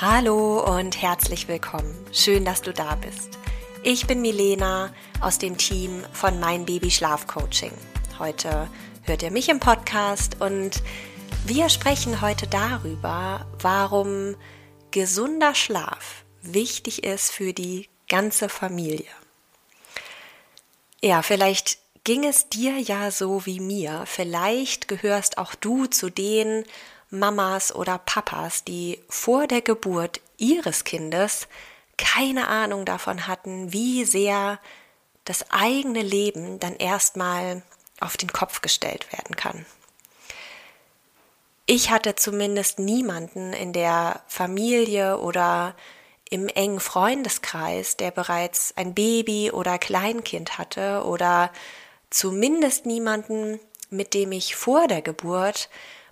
Hallo und herzlich willkommen. Schön, dass du da bist. Ich bin Milena aus dem Team von Mein Baby Schlaf Coaching. Heute hört ihr mich im Podcast und wir sprechen heute darüber, warum gesunder Schlaf wichtig ist für die ganze Familie. Ja, vielleicht ging es dir ja so wie mir. Vielleicht gehörst auch du zu den Mamas oder Papas, die vor der Geburt ihres Kindes keine Ahnung davon hatten, wie sehr das eigene Leben dann erstmal auf den Kopf gestellt werden kann. Ich hatte zumindest niemanden in der Familie oder im engen Freundeskreis, der bereits ein Baby oder Kleinkind hatte oder zumindest niemanden, mit dem ich vor der Geburt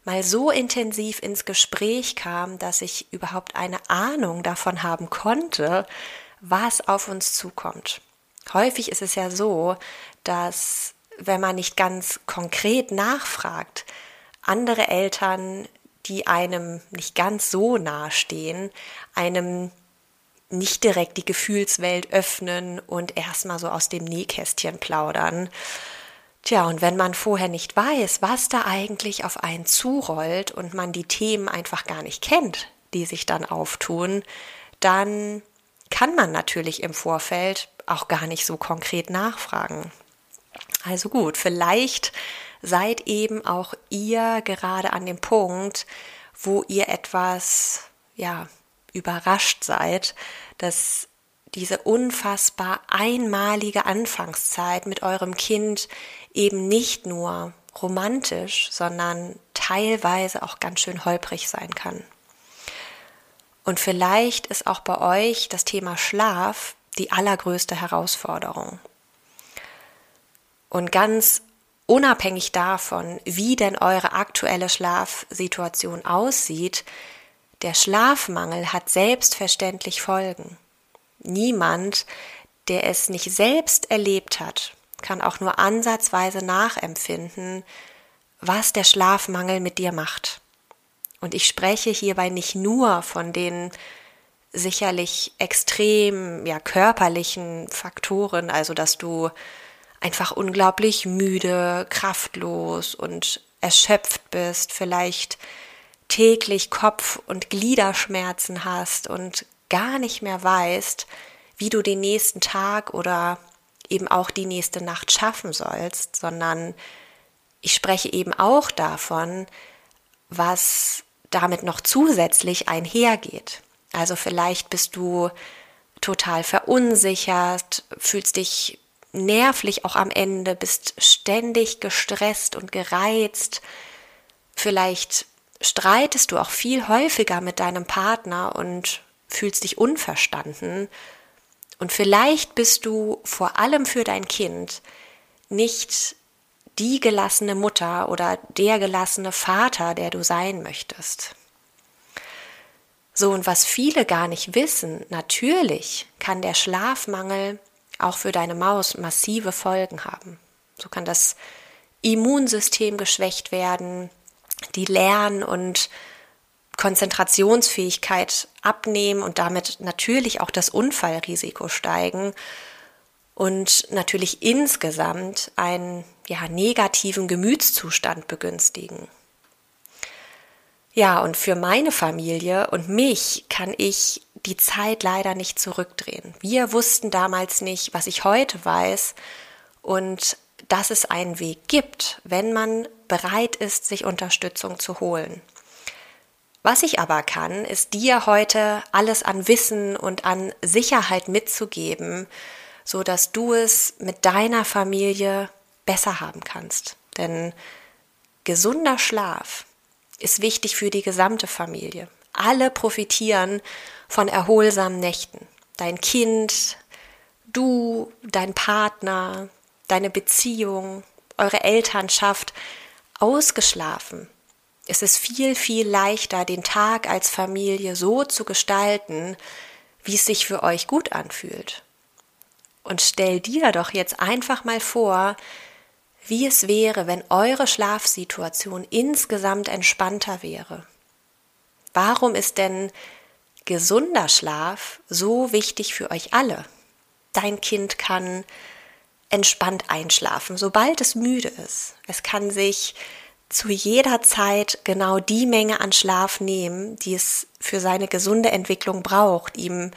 mal so intensiv ins Gespräch kam, dass ich überhaupt eine Ahnung davon haben konnte, was auf uns zukommt. Häufig ist es ja so, dass wenn man nicht ganz konkret nachfragt, andere Eltern, die einem nicht ganz so nahe stehen, einem nicht direkt die Gefühlswelt öffnen und erstmal so aus dem Nähkästchen plaudern. Tja, und wenn man vorher nicht weiß, was da eigentlich auf einen zurollt und man die Themen einfach gar nicht kennt, die sich dann auftun, dann kann man natürlich im Vorfeld auch gar nicht so konkret nachfragen. Also gut, vielleicht seid eben auch ihr gerade an dem Punkt, wo ihr etwas, ja, überrascht seid, dass diese unfassbar einmalige Anfangszeit mit eurem Kind eben nicht nur romantisch, sondern teilweise auch ganz schön holprig sein kann. Und vielleicht ist auch bei euch das Thema Schlaf die allergrößte Herausforderung. Und ganz unabhängig davon, wie denn eure aktuelle Schlafsituation aussieht, der Schlafmangel hat selbstverständlich Folgen. Niemand, der es nicht selbst erlebt hat, kann auch nur ansatzweise nachempfinden, was der Schlafmangel mit dir macht. Und ich spreche hierbei nicht nur von den sicherlich extrem ja körperlichen Faktoren, also dass du einfach unglaublich müde, kraftlos und erschöpft bist, vielleicht täglich Kopf- und Gliederschmerzen hast und gar nicht mehr weißt, wie du den nächsten Tag oder eben auch die nächste Nacht schaffen sollst, sondern ich spreche eben auch davon, was damit noch zusätzlich einhergeht. Also vielleicht bist du total verunsichert, fühlst dich nervlich auch am Ende, bist ständig gestresst und gereizt. Vielleicht streitest du auch viel häufiger mit deinem Partner und fühlst dich unverstanden und vielleicht bist du vor allem für dein Kind nicht die gelassene Mutter oder der gelassene Vater, der du sein möchtest. So, und was viele gar nicht wissen, natürlich kann der Schlafmangel auch für deine Maus massive Folgen haben. So kann das Immunsystem geschwächt werden, die Lern- und Konzentrationsfähigkeit abnehmen und damit natürlich auch das Unfallrisiko steigen und natürlich insgesamt einen ja, negativen Gemütszustand begünstigen. Ja, und für meine Familie und mich kann ich die Zeit leider nicht zurückdrehen. Wir wussten damals nicht, was ich heute weiß und dass es einen Weg gibt, wenn man bereit ist, sich Unterstützung zu holen. Was ich aber kann, ist dir heute alles an Wissen und an Sicherheit mitzugeben, so dass du es mit deiner Familie besser haben kannst. Denn gesunder Schlaf ist wichtig für die gesamte Familie. Alle profitieren von erholsamen Nächten. Dein Kind, du, dein Partner, deine Beziehung, eure Elternschaft ausgeschlafen. Es ist viel, viel leichter, den Tag als Familie so zu gestalten, wie es sich für euch gut anfühlt. Und stell dir doch jetzt einfach mal vor, wie es wäre, wenn eure Schlafsituation insgesamt entspannter wäre. Warum ist denn gesunder Schlaf so wichtig für euch alle? Dein Kind kann entspannt einschlafen, sobald es müde ist. Es kann sich zu jeder Zeit genau die Menge an Schlaf nehmen, die es für seine gesunde Entwicklung braucht. Ihm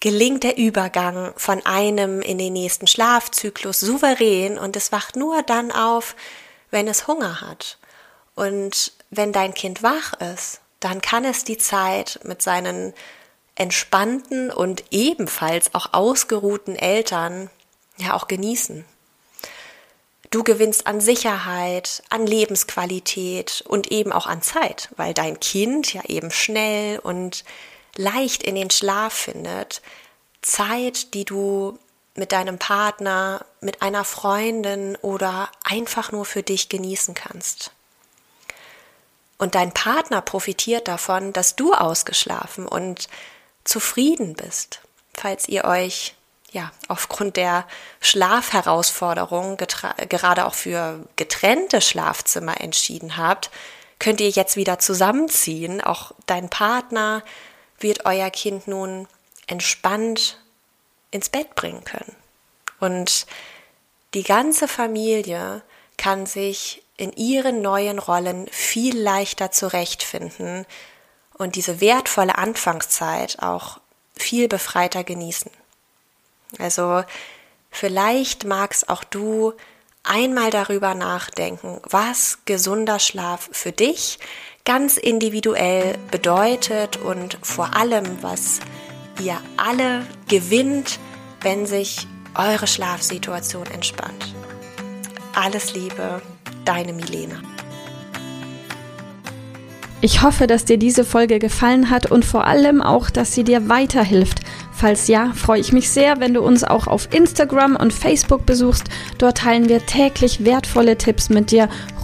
gelingt der Übergang von einem in den nächsten Schlafzyklus souverän und es wacht nur dann auf, wenn es Hunger hat. Und wenn dein Kind wach ist, dann kann es die Zeit mit seinen entspannten und ebenfalls auch ausgeruhten Eltern ja auch genießen. Du gewinnst an Sicherheit, an Lebensqualität und eben auch an Zeit, weil dein Kind ja eben schnell und leicht in den Schlaf findet. Zeit, die du mit deinem Partner, mit einer Freundin oder einfach nur für dich genießen kannst. Und dein Partner profitiert davon, dass du ausgeschlafen und zufrieden bist, falls ihr euch ja, aufgrund der Schlafherausforderung gerade auch für getrennte Schlafzimmer entschieden habt, könnt ihr jetzt wieder zusammenziehen. Auch dein Partner wird euer Kind nun entspannt ins Bett bringen können. Und die ganze Familie kann sich in ihren neuen Rollen viel leichter zurechtfinden und diese wertvolle Anfangszeit auch viel befreiter genießen. Also vielleicht magst auch du einmal darüber nachdenken, was gesunder Schlaf für dich ganz individuell bedeutet und vor allem, was ihr alle gewinnt, wenn sich eure Schlafsituation entspannt. Alles Liebe, deine Milena. Ich hoffe, dass dir diese Folge gefallen hat und vor allem auch, dass sie dir weiterhilft Falls ja, freue ich mich sehr, wenn du uns auch auf Instagram und Facebook besuchst. Dort teilen wir täglich wertvolle Tipps mit dir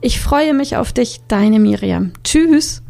Ich freue mich auf dich, deine Miriam. Tschüss.